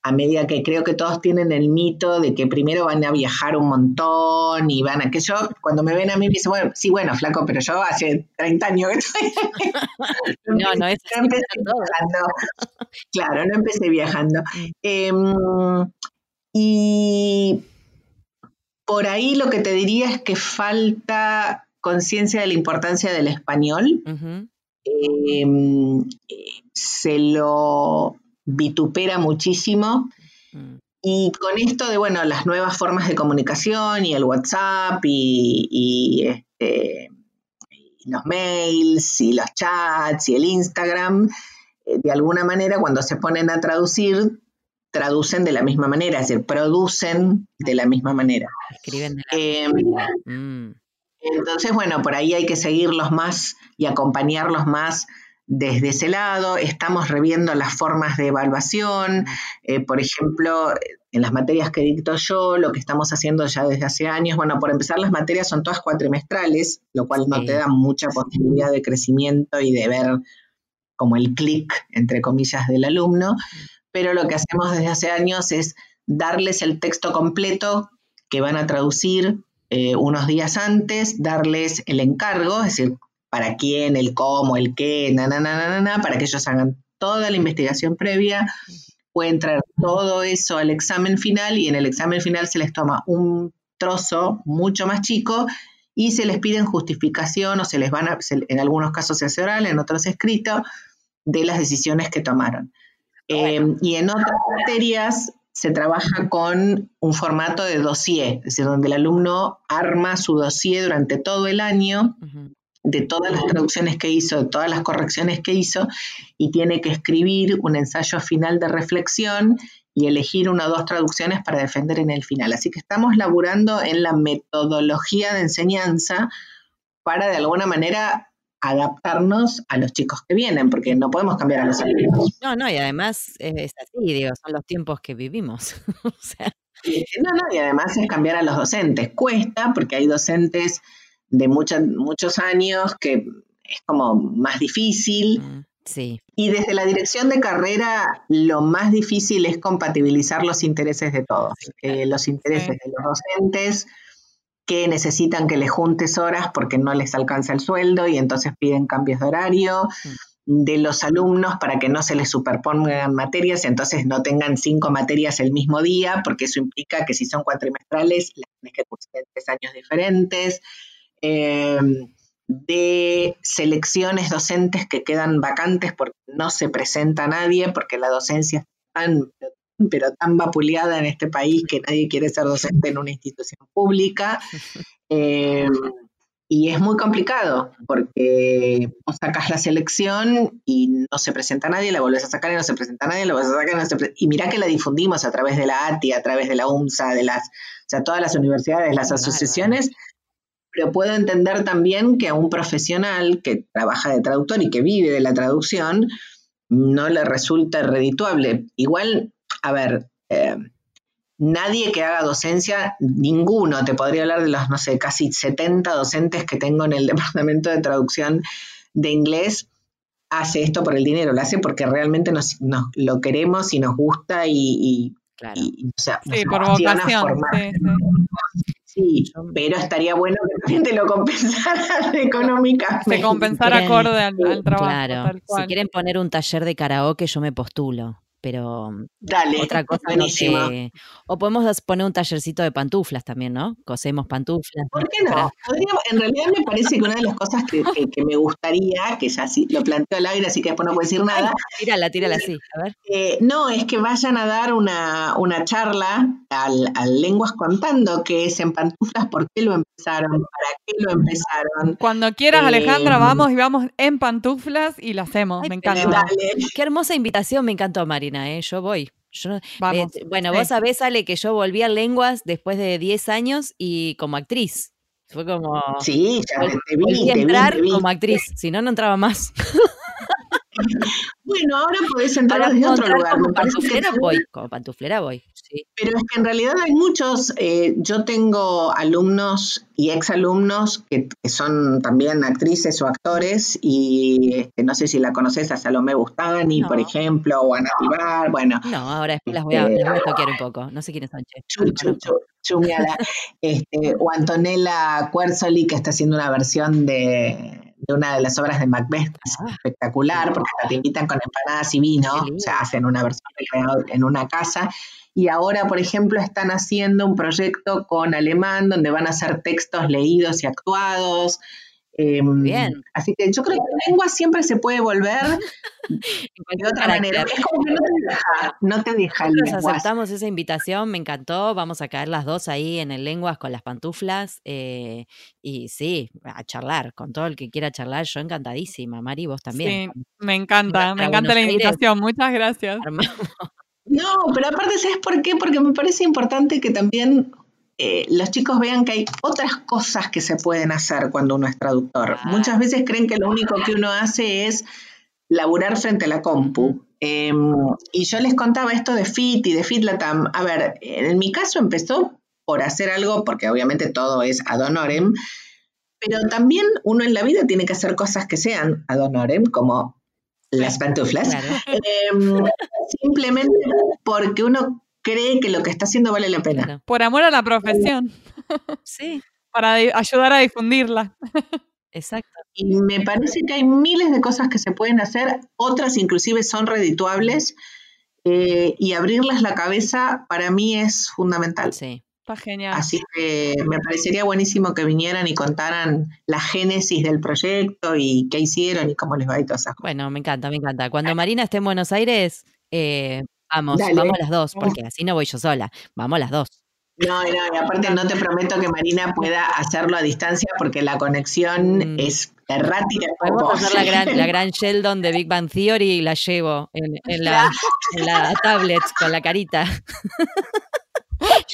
a medida que creo que todos tienen el mito de que primero van a viajar un montón y van a que yo, cuando me ven a mí, me dicen, bueno, sí, bueno, flaco, pero yo hace 30 años que estoy... no, no, es no empecé viajando. Claro, no empecé viajando. Mm. Em, y por ahí lo que te diría es que falta conciencia de la importancia del español. Em, se lo vitupera muchísimo. Mm. Y con esto de, bueno, las nuevas formas de comunicación y el WhatsApp y, este, los mails y los chats y el Instagram, eh, de alguna manera cuando se ponen a traducir, traducen de la misma manera, es decir, producen de la misma manera. Escriben de la em, manera. Mm. Entonces, bueno, por ahí hay que seguirlos más y acompañarlos más desde ese lado, estamos reviendo las formas de evaluación, eh, por ejemplo, en las materias que dicto yo, lo que estamos haciendo ya desde hace años, bueno, por empezar las materias son todas cuatrimestrales, lo cual no te da mucha posibilidad de crecimiento y de ver como el clic, entre comillas, del alumno, pero lo que hacemos desde hace años es darles el texto completo que van a traducir eh, unos días antes, darles el encargo, es decir, para quién, el cómo, el qué, na, na, na, na, na, para que ellos hagan toda la investigación previa, pueden traer todo eso al examen final y en el examen final se les toma un trozo mucho más chico y se les piden justificación o se les van a, en algunos casos se hace oral, en otros escrito, de las decisiones que tomaron. Eh, y en otras materias se trabaja con un formato de dossier, es decir, donde el alumno arma su dossier durante todo el año de todas las traducciones que hizo, de todas las correcciones que hizo, y tiene que escribir un ensayo final de reflexión y elegir una o dos traducciones para defender en el final. Así que estamos laburando en la metodología de enseñanza para de alguna manera adaptarnos a los chicos que vienen, porque no podemos cambiar a los alumnos. No, no, y además es así, digo, son los tiempos que vivimos. No, no, y además es cambiar a los docentes. Cuesta, porque hay docentes de muchos años que es como más difícil. Mm, sí. Y desde la dirección de carrera, lo más difícil es compatibilizar los intereses de todos. Eh, los intereses de los docentes que necesitan que les juntes horas porque no les alcanza el sueldo y entonces piden cambios de horario. Mm. de los alumnos para que no se les superpongan materias, entonces no tengan cinco materias el mismo día, porque eso implica que si son cuatrimestrales, las tienes que cursar en tres años diferentes. Em, de selecciones docentes que quedan vacantes porque no se presenta nadie, porque la docencia es tan, pero tan vapuleada en este país que nadie quiere ser docente en una institución pública. Em, y es muy complicado porque vos sacas la selección y no se presenta nadie, la volvés a sacar y no se presenta nadie, la volvés a sacar y no se presenta. Y mirá que la difundimos a través de la ATI, a través de la UMSA, de las, o sea, todas las universidades, las asociaciones, pero puedo entender también que a un profesional que trabaja de traductor y que vive de la traducción no le resulta redituable. Igual, a ver, eh, nadie que haga docencia, ninguno, te podría hablar de los, no sé, casi 70 docentes que tengo en el departamento de traducción de inglés, hace esto por el dinero, lo hace porque realmente nos, lo queremos y nos gusta y, Claro. Y, o sea, sí, por vocación. Sí, sí. Pero estaría bueno que también te lo compensaran económicamente. Se compensara acorde al, al trabajo. Claro, si quieren poner un taller de karaoke, yo me postulo pero Dale, otra cosa o podemos poner un tallercito de pantuflas también, ¿no? Cosemos pantuflas. ¿Por qué no? en realidad me parece que una de las cosas que, me gustaría, que ya sí lo planteo al aire, así que después no puedo decir nada. tírala, tírala así, a ver. Eh, no, es que vayan a dar una, charla al, al, Lenguas Contando, que es en pantuflas, ¿por qué lo empezaron? ¿Para qué lo empezaron? Cuando quieras, Alejandra, eh, vamos y vamos en pantuflas y lo hacemos, me encanta. Qué hermosa invitación, me encantó, Marina. ¿Eh? Yo voy. Yo, eh, bueno, vos sabés, Ale, que yo volví a lenguas después de 10 años y como actriz. Fue como. Sí, ya te vi, entrar como actriz, si no, no entraba más. Bueno, ahora podés entrar desde otro lugar. Como pantuflera voy, como pantuflera voy. Pero es que en realidad hay muchos, eh, yo tengo alumnos y exalumnos que, que son también actrices o actores y este, no sé si la conoces a Salomé Bustani, por ejemplo, o a Nativar, bueno. No, ahora las voy, a, las voy a este, toquear un poco, no sé quiénes son. Che. este, o Antonella Cuerzoli que está haciendo una versión de de una de las obras de Macbeth, es ah. espectacular, porque te invitan con empanadas y vino, o sea, hacen una versión en una casa. Y ahora, por ejemplo, están haciendo un proyecto con alemán donde van a hacer textos leídos y actuados. Em, Bien. Así que yo creo que la lengua siempre se puede volver de otra manera. Es como que no te deja, no te deja Nosotros aceptamos esa invitación, me encantó. Vamos a caer las dos ahí en el lenguas con las pantuflas. Eh, y sí, a charlar con todo el que quiera charlar. Yo encantadísima, Mari, vos también. Sí, me encanta, me encanta la invitación. Muchas gracias. No, pero aparte, ¿sabes por qué? Porque me parece importante que también eh, los chicos vean que hay otras cosas que se pueden hacer cuando uno es traductor. Muchas veces creen que lo único que uno hace es laburar frente a la compu. Em, y yo les contaba esto de FIT y de FitLatam. A ver, en mi caso empezó por hacer algo, porque obviamente todo es ad honorem, pero también uno en la vida tiene que hacer cosas que sean ad honorem, como las pantuflas. Em, simplemente porque uno cree que lo que está haciendo vale la pena. Por amor a la profesión. Sí. Para ayudar a difundirla. Exacto. Y me parece que hay miles de cosas que se pueden hacer, otras inclusive son redituables, eh, y abrirles la cabeza para mí es fundamental. Sí. Está genial. Así que me parecería buenísimo que vinieran y contaran la génesis del proyecto y qué hicieron y cómo les va y todas esas cosas. Bueno, me encanta, me encanta. Cuando Marina esté en Buenos Aires, eh, vamos, Dale. vamos las dos, porque así no voy yo sola. Vamos las dos. No, no, y aparte no te prometo que Marina pueda hacerlo a distancia porque la conexión Mm. es errática. Podemos hacer la gran, la gran Sheldon de Big Bang Theory y la llevo en, en la, en la tablet con la carita.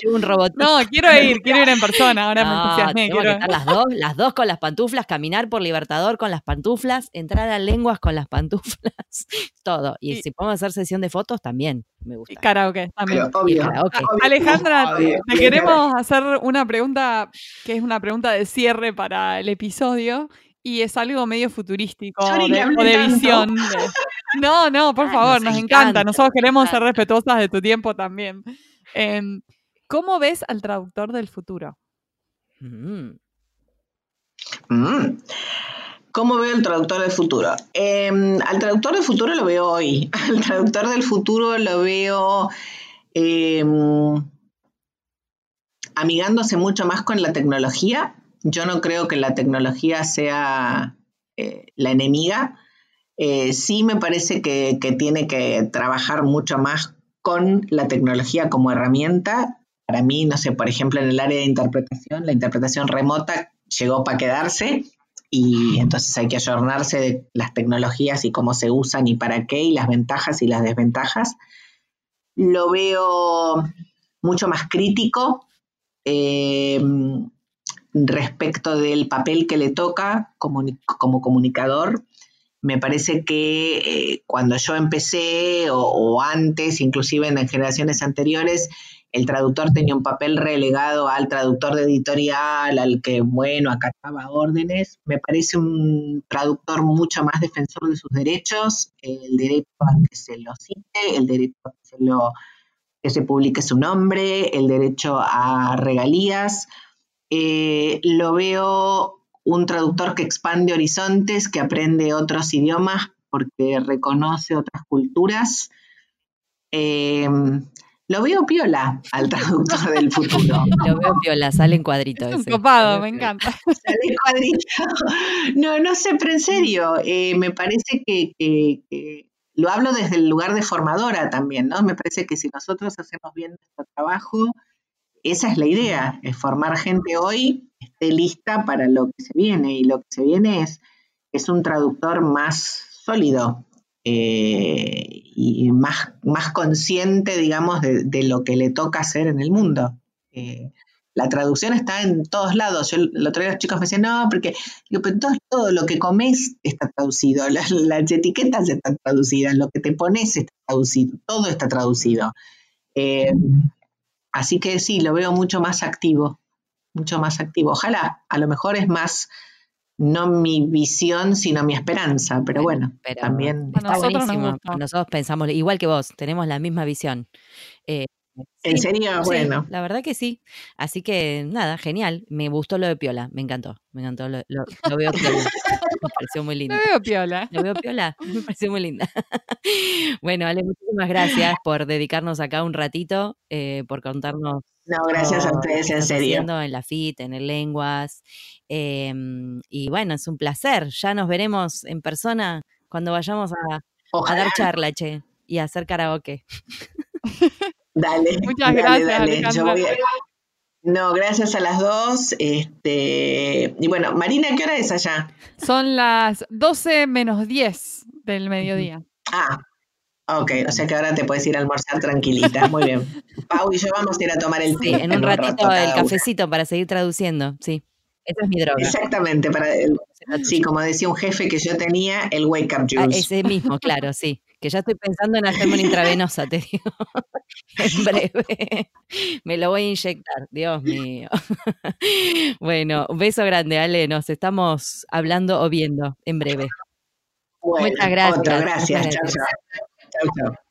llevo un robot. No, quiero ir, quiero ir en persona. Ahora me No, entusiasmé. tenemos que estar las dos, las dos con las pantuflas, caminar por Libertador con las pantuflas, entrar a lenguas con las pantuflas, todo. Y, Y- si podemos hacer sesión de fotos, también me y gusta. Karaoke también. Pero obvio. Y karaoke. obvio, Alejandra, obvio. te queremos hacer una pregunta que es una pregunta de cierre para el episodio y es algo medio futurístico de, o de visión. de- No, no, por favor, nos nos, encanta. encanta, Nosotros nos queremos ser respetuosas de tu tiempo también. Em, ¿Cómo ves al traductor del futuro? Mm. Mm. ¿Cómo veo el traductor del futuro? Eh, al traductor del futuro lo veo hoy. Al traductor del futuro lo veo eh, amigándose mucho más con la tecnología. Yo no creo que la tecnología sea eh, la enemiga. Eh, sí me parece que, que tiene que trabajar mucho más con la tecnología como herramienta. Para mí, no sé, por ejemplo, en el área de interpretación, la interpretación remota llegó para quedarse y entonces hay que ayornarse de las tecnologías y cómo se usan y para qué y las ventajas y las desventajas. Lo veo mucho más crítico eh, respecto del papel que le toca como, como comunicador. Me parece que eh, cuando yo empecé o, o antes, inclusive en generaciones anteriores, el traductor tenía un papel relegado al traductor de editorial, al que, bueno, acataba órdenes. Me parece un traductor mucho más defensor de sus derechos, el derecho a que se lo cite, el derecho a que se, publique su nombre, el derecho a regalías. Eh, lo veo un traductor que expande horizontes, que aprende otros idiomas porque reconoce otras culturas. Eh, lo veo piola al traductor del futuro. Lo veo piola, sale en cuadrito. Es un ese. copado, me encanta. Sale cuadrito. No, no sé, pero en serio, eh, me parece que, que- que lo hablo desde el lugar de formadora también, ¿no? Me parece que si nosotros hacemos bien nuestro trabajo, esa es la idea, es formar gente hoy que esté lista para lo que se viene. Y lo que se viene es, es un traductor más sólido eh, y más, más consciente, digamos, de, lo que le toca hacer en el mundo. Eh, la traducción está en todos lados. Yo el otro día los chicos me decían, no, porque digo, pero todo, todo lo que comes está traducido, las, las etiquetas están traducidas, lo que te pones está traducido, todo está traducido. Eh, así que sí, lo veo mucho más activo, mucho más activo. Ojalá, a lo mejor es más, no mi visión, sino mi esperanza, pero bueno, Pero también... Está nosotros nos buenísimo. Nosotros pensamos igual que vos, tenemos la misma visión. Eh, ¿En sí, Bueno. la verdad que sí. Así que nada, genial. Me gustó lo de Piola, me encantó. Me encantó, lo, lo- lo veo Piola. Me pareció muy lindo. Lo veo piola. Lo veo piola, me pareció muy linda. Bueno, Ale, muchísimas gracias por dedicarnos acá un ratito, eh, por contarnos No, gracias a ustedes, en serio. en la FIT, en el Lenguas. em, y bueno, es un placer. Ya nos veremos en persona cuando vayamos a, a dar charla, che, y a hacer karaoke. Dale. Muchas dale, gracias, dale. Yo Alejandra. voy a- No, gracias a las dos. Este, y bueno, Marina, ¿qué hora es allá? Son las 12 menos 10 del mediodía. Ah, ok, o sea que ahora te puedes ir a almorzar tranquilita. Muy bien. Pau y yo vamos a ir a tomar el té. Sí, en un ratito el una. cafecito para seguir traduciendo, sí. Esa es mi droga. Exactamente, para el- sí, como decía un jefe que yo tenía, el wake up Ah, juice. ese mismo, claro, sí. Que ya estoy pensando en hacerme una intravenosa, te digo. en breve. Me lo voy a inyectar, Dios mío. bueno, un beso grande, Ale. Nos estamos hablando o viendo en breve. Bueno, muchas gracias, Otro, gracias. muchas Chao, chao. Chao, chao.